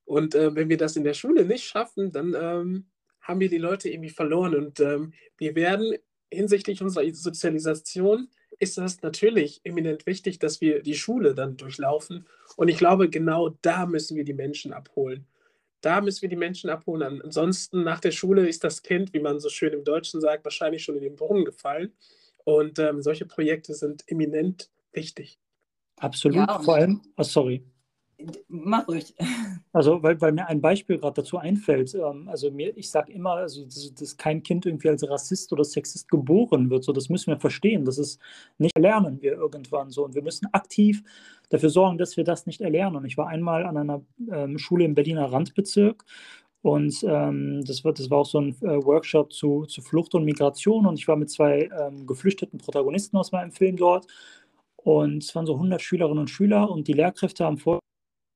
Und äh, wenn wir das in der Schule nicht schaffen, dann ähm, haben wir die Leute irgendwie verloren. Und ähm, wir werden hinsichtlich unserer Sozialisation ist das natürlich eminent wichtig, dass wir die Schule dann durchlaufen. Und ich glaube, genau da müssen wir die Menschen abholen. Da müssen wir die Menschen abholen. Ansonsten nach der Schule ist das Kind, wie man so schön im Deutschen sagt, wahrscheinlich schon in den Brunnen gefallen. Und ähm, solche Projekte sind eminent wichtig. Absolut, ja, vor allem, oh, sorry. Mach ruhig. Also, weil, weil mir ein Beispiel gerade dazu einfällt. Ähm, also, mir, ich sage immer, also, dass, dass, kein Kind irgendwie als Rassist oder Sexist geboren wird. So, das müssen wir verstehen. Das ist nicht lernen wir irgendwann so. Und wir müssen aktiv dafür sorgen, dass wir das nicht erlernen. Ich war einmal an einer ähm, Schule im Berliner Randbezirk und ähm, das, war, das war auch so ein äh, Workshop zu, zu Flucht und Migration. Und ich war mit zwei ähm, geflüchteten Protagonisten aus meinem Film dort. Und es waren so 100 Schülerinnen und Schüler und die Lehrkräfte haben vor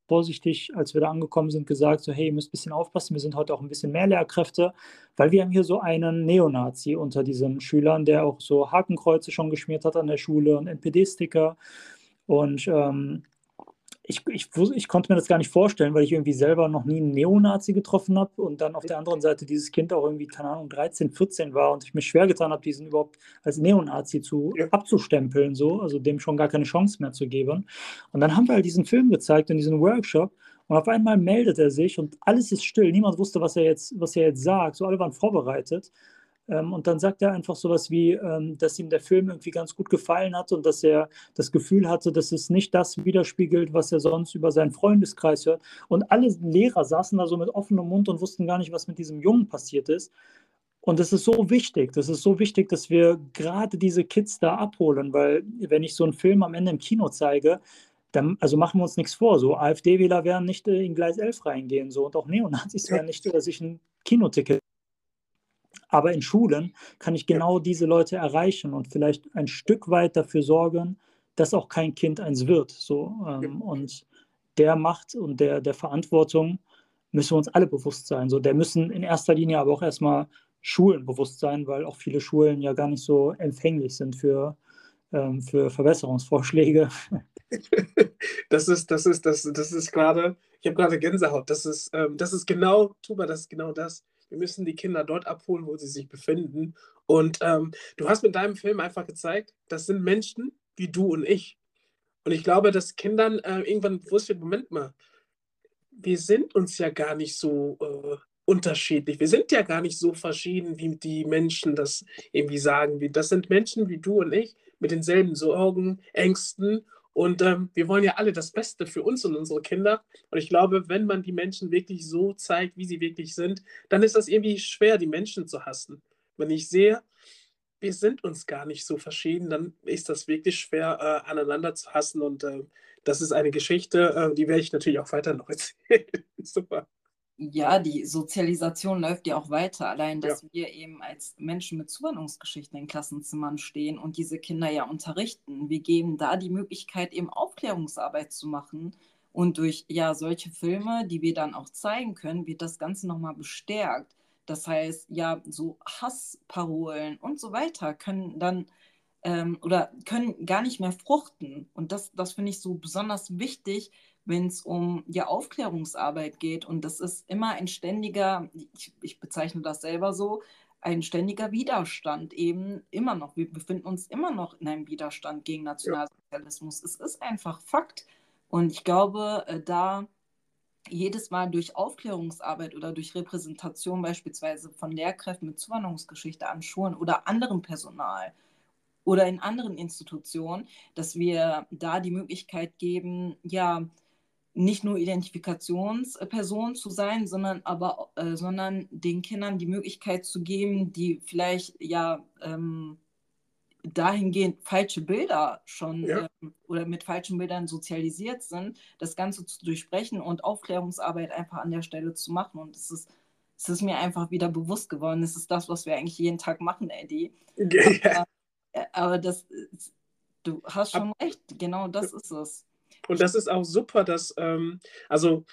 vorsichtig, als wir da angekommen sind, gesagt, so hey, ihr müsst ein bisschen aufpassen, wir sind heute auch ein bisschen mehr Lehrkräfte, weil wir haben hier so einen Neonazi unter diesen Schülern, der auch so Hakenkreuze schon geschmiert hat an der Schule und NPD-Sticker. Und ähm, ich, ich, ich, konnte mir das gar nicht vorstellen, weil ich irgendwie selber noch nie einen Neonazi getroffen habe und dann auf der anderen Seite dieses Kind auch irgendwie, keine Ahnung, 13, 14 war und ich mir schwer getan habe, diesen überhaupt als Neonazi zu, abzustempeln, so, also dem schon gar keine Chance mehr zu geben. Und dann haben wir halt diesen Film gezeigt in diesem Workshop und auf einmal meldet er sich und alles ist still. Niemand wusste, was er jetzt, was er jetzt sagt. So alle waren vorbereitet. Ähm, und dann sagt er einfach sowas wie, ähm, dass ihm der Film irgendwie ganz gut gefallen hat und dass er das Gefühl hatte, dass es nicht das widerspiegelt, was er sonst über seinen Freundeskreis hört. Und alle Lehrer saßen da so mit offenem Mund und wussten gar nicht, was mit diesem Jungen passiert ist. Und das ist so wichtig, das ist so wichtig, dass wir gerade diese Kids da abholen, weil wenn ich so einen Film am Ende im Kino zeige, dann, also machen wir uns nichts vor, so AfD-Wähler werden nicht äh, in Gleis 11 reingehen so und auch Neonazis werden nicht sich ein Kinoticket aber in Schulen kann ich genau diese Leute erreichen und vielleicht ein Stück weit dafür sorgen, dass auch kein Kind eins wird. So, ähm, und der Macht und der, der Verantwortung müssen wir uns alle bewusst sein. So, der müssen in erster Linie aber auch erstmal Schulen bewusst sein, weil auch viele Schulen ja gar nicht so empfänglich sind für, ähm, für Verbesserungsvorschläge. Das ist, das ist, das, das ist gerade, ich habe gerade Gänsehaut. Das ist, ähm, das ist genau, Tuba, das ist genau das. Wir müssen die Kinder dort abholen, wo sie sich befinden. Und ähm, du hast mit deinem Film einfach gezeigt, das sind Menschen wie du und ich. Und ich glaube, dass Kindern äh, irgendwann bewusst wird, Moment mal, wir sind uns ja gar nicht so äh, unterschiedlich. Wir sind ja gar nicht so verschieden, wie die Menschen das irgendwie sagen. Das sind Menschen wie du und ich mit denselben Sorgen, Ängsten und ähm, wir wollen ja alle das Beste für uns und unsere Kinder. Und ich glaube, wenn man die Menschen wirklich so zeigt, wie sie wirklich sind, dann ist das irgendwie schwer, die Menschen zu hassen. Wenn ich sehe, wir sind uns gar nicht so verschieden, dann ist das wirklich schwer, äh, aneinander zu hassen. Und äh, das ist eine Geschichte, äh, die werde ich natürlich auch weiter noch erzählen. Super ja, die Sozialisation läuft ja auch weiter. Allein, dass ja. wir eben als Menschen mit Zuwanderungsgeschichten in Klassenzimmern stehen und diese Kinder ja unterrichten. Wir geben da die Möglichkeit, eben Aufklärungsarbeit zu machen. Und durch ja solche Filme, die wir dann auch zeigen können, wird das Ganze nochmal bestärkt. Das heißt, ja, so Hassparolen und so weiter können dann ähm, oder können gar nicht mehr fruchten. Und das, das finde ich so besonders wichtig, wenn es um ja, Aufklärungsarbeit geht. Und das ist immer ein ständiger, ich, ich bezeichne das selber so, ein ständiger Widerstand eben immer noch. Wir befinden uns immer noch in einem Widerstand gegen Nationalsozialismus. Ja. Es ist einfach Fakt. Und ich glaube, äh, da jedes Mal durch Aufklärungsarbeit oder durch Repräsentation beispielsweise von Lehrkräften mit Zuwanderungsgeschichte an Schulen oder anderem Personal oder in anderen Institutionen, dass wir da die Möglichkeit geben, ja, nicht nur Identifikationsperson zu sein, sondern aber äh, sondern den Kindern die Möglichkeit zu geben, die vielleicht ja ähm, dahingehend falsche Bilder schon ja. ähm, oder mit falschen Bildern sozialisiert sind, das Ganze zu durchbrechen und Aufklärungsarbeit einfach an der Stelle zu machen. Und es ist, es ist mir einfach wieder bewusst geworden. Es ist das, was wir eigentlich jeden Tag machen, Eddie. Ja. Aber, äh, aber das, du hast schon recht, genau das ist es. Und das ist auch super, dass, ähm, also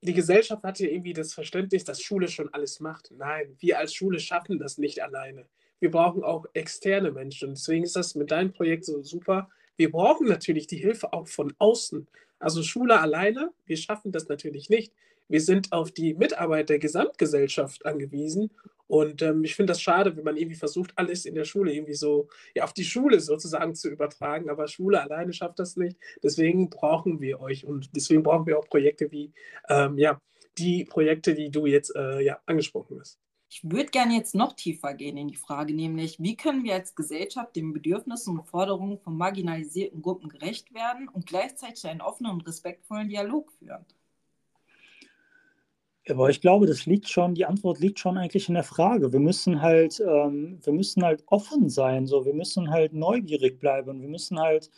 die Gesellschaft hat ja irgendwie das Verständnis, dass Schule schon alles macht. Nein, wir als Schule schaffen das nicht alleine. Wir brauchen auch externe Menschen. Deswegen ist das mit deinem Projekt so super. Wir brauchen natürlich die Hilfe auch von außen. Also Schule alleine, wir schaffen das natürlich nicht. Wir sind auf die Mitarbeit der Gesamtgesellschaft angewiesen und ähm, ich finde das schade, wenn man irgendwie versucht, alles in der Schule irgendwie so, ja, auf die Schule sozusagen zu übertragen. Aber Schule alleine schafft das nicht. Deswegen brauchen wir euch und deswegen brauchen wir auch Projekte wie, ähm, ja, die Projekte, die du jetzt äh, ja, angesprochen hast. Ich würde gerne jetzt noch tiefer gehen in die Frage, nämlich, wie können wir als Gesellschaft den Bedürfnissen und Forderungen von marginalisierten Gruppen gerecht werden und gleichzeitig einen offenen und respektvollen Dialog führen? Aber ich glaube, das liegt schon, die Antwort liegt schon eigentlich in der Frage. Wir müssen halt, ähm, wir müssen halt offen sein, so, wir müssen halt neugierig bleiben, wir müssen halt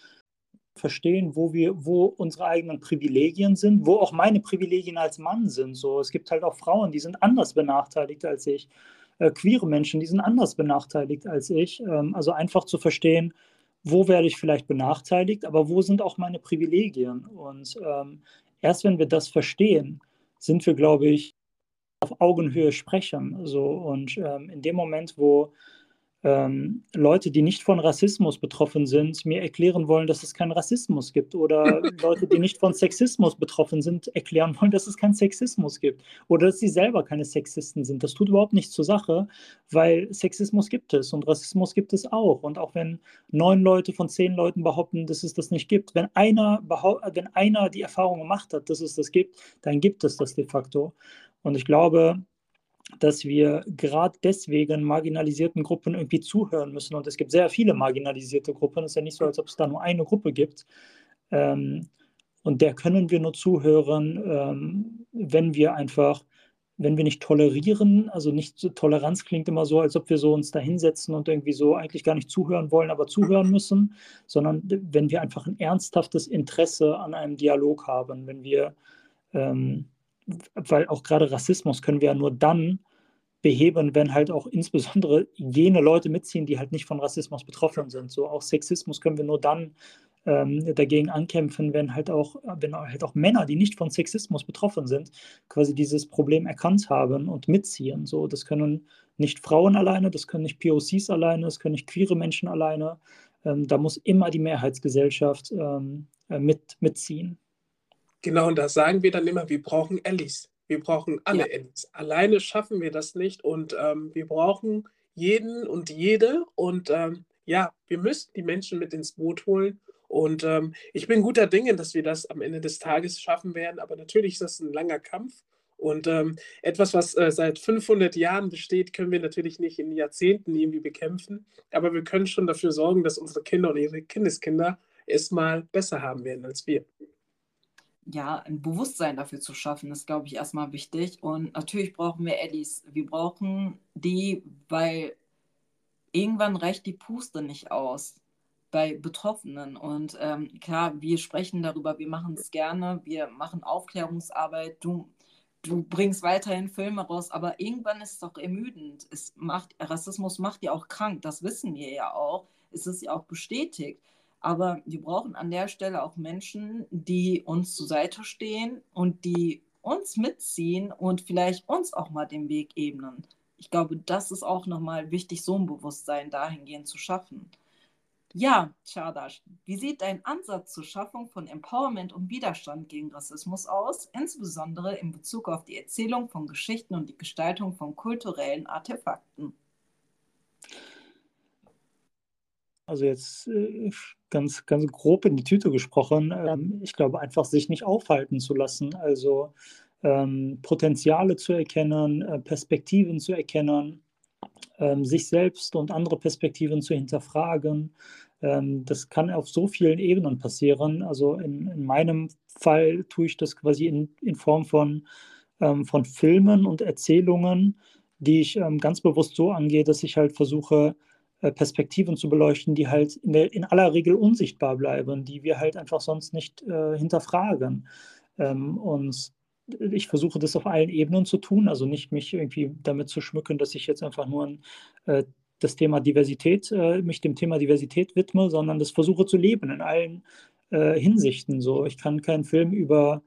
verstehen, wo wir, wo unsere eigenen Privilegien sind, wo auch meine Privilegien als Mann sind. So, es gibt halt auch Frauen, die sind anders benachteiligt als ich. Äh, queere Menschen, die sind anders benachteiligt als ich. Ähm, also einfach zu verstehen, wo werde ich vielleicht benachteiligt, aber wo sind auch meine Privilegien? Und ähm, erst wenn wir das verstehen, sind wir, glaube ich, auf Augenhöhe sprechen. So, und ähm, in dem Moment, wo ähm, Leute, die nicht von Rassismus betroffen sind, mir erklären wollen, dass es keinen Rassismus gibt. Oder Leute, die nicht von Sexismus betroffen sind, erklären wollen, dass es keinen Sexismus gibt. Oder dass sie selber keine Sexisten sind. Das tut überhaupt nichts zur Sache, weil Sexismus gibt es und Rassismus gibt es auch. Und auch wenn neun Leute von zehn Leuten behaupten, dass es das nicht gibt, wenn einer, wenn einer die Erfahrung gemacht hat, dass es das gibt, dann gibt es das de facto. Und ich glaube, dass wir gerade deswegen marginalisierten Gruppen irgendwie zuhören müssen. Und es gibt sehr viele marginalisierte Gruppen. Es ist ja nicht so, als ob es da nur eine Gruppe gibt. Ähm, und der können wir nur zuhören, ähm, wenn wir einfach, wenn wir nicht tolerieren, also nicht Toleranz klingt immer so, als ob wir so uns da hinsetzen und irgendwie so eigentlich gar nicht zuhören wollen, aber zuhören müssen, sondern wenn wir einfach ein ernsthaftes Interesse an einem Dialog haben, wenn wir ähm, weil auch gerade Rassismus können wir ja nur dann beheben, wenn halt auch insbesondere jene Leute mitziehen, die halt nicht von Rassismus betroffen sind. So auch Sexismus können wir nur dann ähm, dagegen ankämpfen, wenn halt auch, wenn halt auch Männer, die nicht von Sexismus betroffen sind, quasi dieses Problem erkannt haben und mitziehen. So, das können nicht Frauen alleine, das können nicht POCs alleine, das können nicht queere Menschen alleine. Ähm, da muss immer die Mehrheitsgesellschaft ähm, äh, mit, mitziehen. Genau, und da sagen wir dann immer, wir brauchen Allies. Wir brauchen alle ja. Allies. Alleine schaffen wir das nicht und ähm, wir brauchen jeden und jede. Und ähm, ja, wir müssen die Menschen mit ins Boot holen. Und ähm, ich bin guter Dinge, dass wir das am Ende des Tages schaffen werden. Aber natürlich ist das ein langer Kampf. Und ähm, etwas, was äh, seit 500 Jahren besteht, können wir natürlich nicht in Jahrzehnten irgendwie bekämpfen. Aber wir können schon dafür sorgen, dass unsere Kinder und ihre Kindeskinder es mal besser haben werden als wir ja, ein Bewusstsein dafür zu schaffen, ist, glaube ich, erstmal wichtig. Und natürlich brauchen wir Eddies. Wir brauchen die, weil irgendwann reicht die Puste nicht aus bei Betroffenen. Und ähm, klar, wir sprechen darüber, wir machen es gerne, wir machen Aufklärungsarbeit. Du, du bringst weiterhin Filme raus, aber irgendwann ist es doch ermüdend. Es macht, Rassismus macht ja auch krank, das wissen wir ja auch. Es ist ja auch bestätigt. Aber wir brauchen an der Stelle auch Menschen, die uns zur Seite stehen und die uns mitziehen und vielleicht uns auch mal den Weg ebnen. Ich glaube, das ist auch nochmal wichtig, so ein Bewusstsein dahingehend zu schaffen. Ja, Chadash, wie sieht dein Ansatz zur Schaffung von Empowerment und Widerstand gegen Rassismus aus, insbesondere in Bezug auf die Erzählung von Geschichten und die Gestaltung von kulturellen Artefakten? Also jetzt äh, ganz, ganz grob in die Tüte gesprochen, ähm, ich glaube einfach sich nicht aufhalten zu lassen. Also ähm, Potenziale zu erkennen, äh, Perspektiven zu erkennen, ähm, sich selbst und andere Perspektiven zu hinterfragen. Das kann auf so vielen Ebenen passieren. Also in, in meinem Fall tue ich das quasi in, in Form von, von Filmen und Erzählungen, die ich ganz bewusst so angehe, dass ich halt versuche, Perspektiven zu beleuchten, die halt in, der, in, aller Regel unsichtbar bleiben, die wir halt einfach sonst nicht äh, hinterfragen. Ähm, und ich versuche das auf allen Ebenen zu tun, also nicht mich irgendwie damit zu schmücken, dass ich jetzt einfach nur ein, äh, das Thema Diversität, äh, mich dem Thema Diversität widme, sondern das versuche zu leben in allen äh, Hinsichten. So, ich kann keinen Film über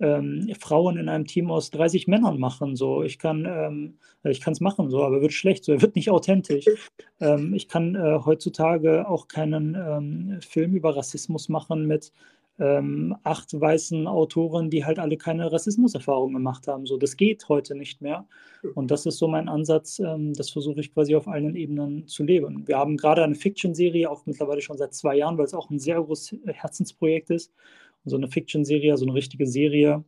ähm, Frauen in einem Team aus 30 Männern machen. So, ich kann ähm, ich kann es machen, so, aber wird schlecht, so, er wird nicht authentisch. Ähm, ich kann äh, heutzutage auch keinen ähm, Film über Rassismus machen mit ähm, acht weißen Autoren, die halt alle keine Rassismuserfahrung gemacht haben. So, das geht heute nicht mehr. Und das ist so mein Ansatz. Ähm, das versuche ich quasi auf allen Ebenen zu leben. Wir haben gerade eine Fiction-Serie, auch mittlerweile schon seit zwei Jahren, weil es auch ein sehr großes Herzensprojekt ist so eine Fiction-Serie, so eine richtige Serie,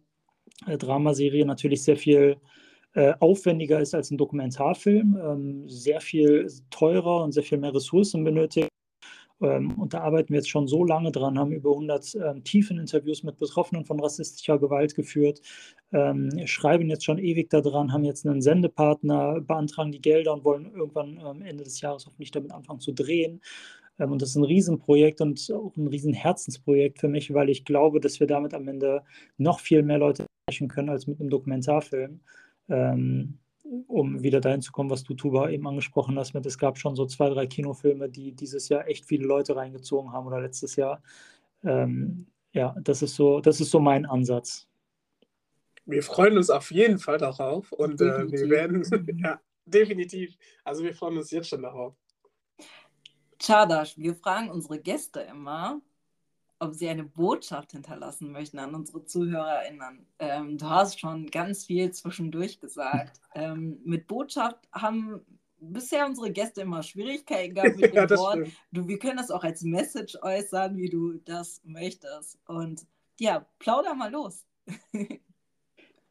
äh, Dramaserie natürlich sehr viel äh, aufwendiger ist als ein Dokumentarfilm, ähm, sehr viel teurer und sehr viel mehr Ressourcen benötigt. Ähm, und da arbeiten wir jetzt schon so lange dran, haben über 100 ähm, tiefen Interviews mit Betroffenen von rassistischer Gewalt geführt, ähm, schreiben jetzt schon ewig daran, haben jetzt einen Sendepartner, beantragen die Gelder und wollen irgendwann ähm, Ende des Jahres hoffentlich damit anfangen zu drehen. Ähm, und das ist ein Riesenprojekt und auch ein Riesenherzensprojekt für mich, weil ich glaube, dass wir damit am Ende noch viel mehr Leute erreichen können als mit einem Dokumentarfilm. Ähm, um wieder dahin zu kommen, was du, Tuba, eben angesprochen hast, mit es gab schon so zwei, drei Kinofilme, die dieses Jahr echt viele Leute reingezogen haben oder letztes Jahr. Ähm, ja, das ist so, das ist so mein Ansatz. Wir freuen uns auf jeden Fall darauf und äh, wir werden, ja, definitiv. Also wir freuen uns jetzt schon darauf. Chadash, wir fragen unsere Gäste immer, ob sie eine Botschaft hinterlassen möchten an unsere ZuhörerInnen. Ähm, du hast schon ganz viel zwischendurch gesagt. Ähm, mit Botschaft haben bisher unsere Gäste immer Schwierigkeiten gehabt mit dem ja, Wort. Du, wir können das auch als Message äußern, wie du das möchtest. Und ja, plauder mal los.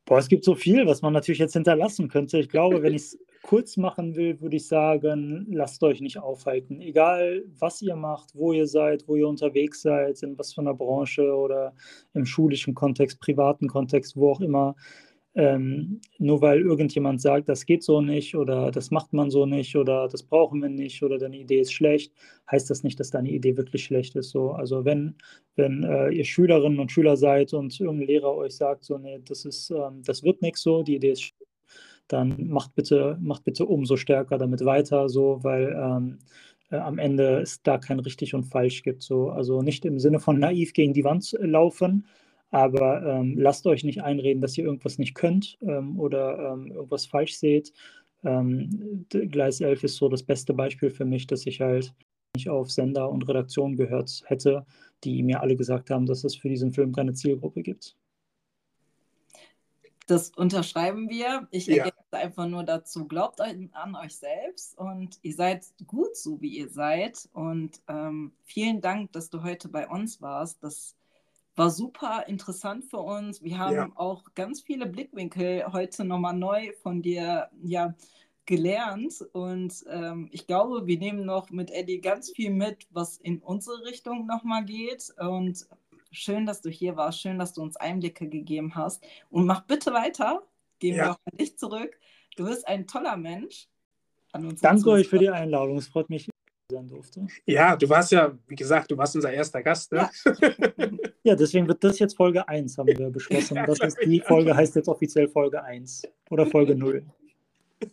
Boah, es gibt so viel, was man natürlich jetzt hinterlassen könnte. Ich glaube, wenn ich es kurz machen will, würde ich sagen, lasst euch nicht aufhalten. Egal, was ihr macht, wo ihr seid, wo ihr unterwegs seid, in was für einer Branche oder im schulischen Kontext, privaten Kontext, wo auch immer. Ähm, nur weil irgendjemand sagt, das geht so nicht oder das macht man so nicht oder das brauchen wir nicht oder deine Idee ist schlecht, heißt das nicht, dass deine Idee wirklich schlecht ist. So. Also wenn, wenn äh, ihr Schülerinnen und Schüler seid und irgendein Lehrer euch sagt, so, nee, das ist, ähm, das wird nichts so, die Idee ist schlecht, dann macht bitte, macht bitte umso stärker damit weiter, so, weil ähm, äh, am Ende es da kein richtig und falsch gibt. So. Also nicht im Sinne von naiv gegen die Wand laufen, aber ähm, lasst euch nicht einreden, dass ihr irgendwas nicht könnt ähm, oder ähm, irgendwas falsch seht. Ähm, Gleis 11 ist so das beste Beispiel für mich, dass ich halt nicht auf Sender und Redaktion gehört hätte, die mir alle gesagt haben, dass es für diesen Film keine Zielgruppe gibt. Das unterschreiben wir. Ich ja. Einfach nur dazu, glaubt an euch selbst und ihr seid gut so, wie ihr seid. Und ähm, vielen Dank, dass du heute bei uns warst. Das war super interessant für uns. Wir haben ja. auch ganz viele Blickwinkel heute nochmal neu von dir ja, gelernt. Und ähm, ich glaube, wir nehmen noch mit Eddie ganz viel mit, was in unsere Richtung nochmal geht. Und schön, dass du hier warst. Schön, dass du uns Einblicke gegeben hast. Und mach bitte weiter. Gehen ja. wir auch an dich zurück. Du bist ein toller Mensch. Danke euch für die Einladung. Es freut mich, sein durfte. Ja, du warst ja, wie gesagt, du warst unser erster Gast. Ne? Ja. ja, deswegen wird das jetzt Folge 1, haben wir beschlossen. Das ist, die Folge heißt jetzt offiziell Folge 1 oder Folge 0.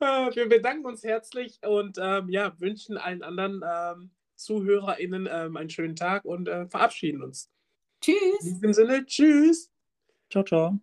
Ah, wir bedanken uns herzlich und ähm, ja, wünschen allen anderen ähm, ZuhörerInnen ähm, einen schönen Tag und äh, verabschieden uns. Tschüss. In diesem Sinne, tschüss. Ciao, ciao.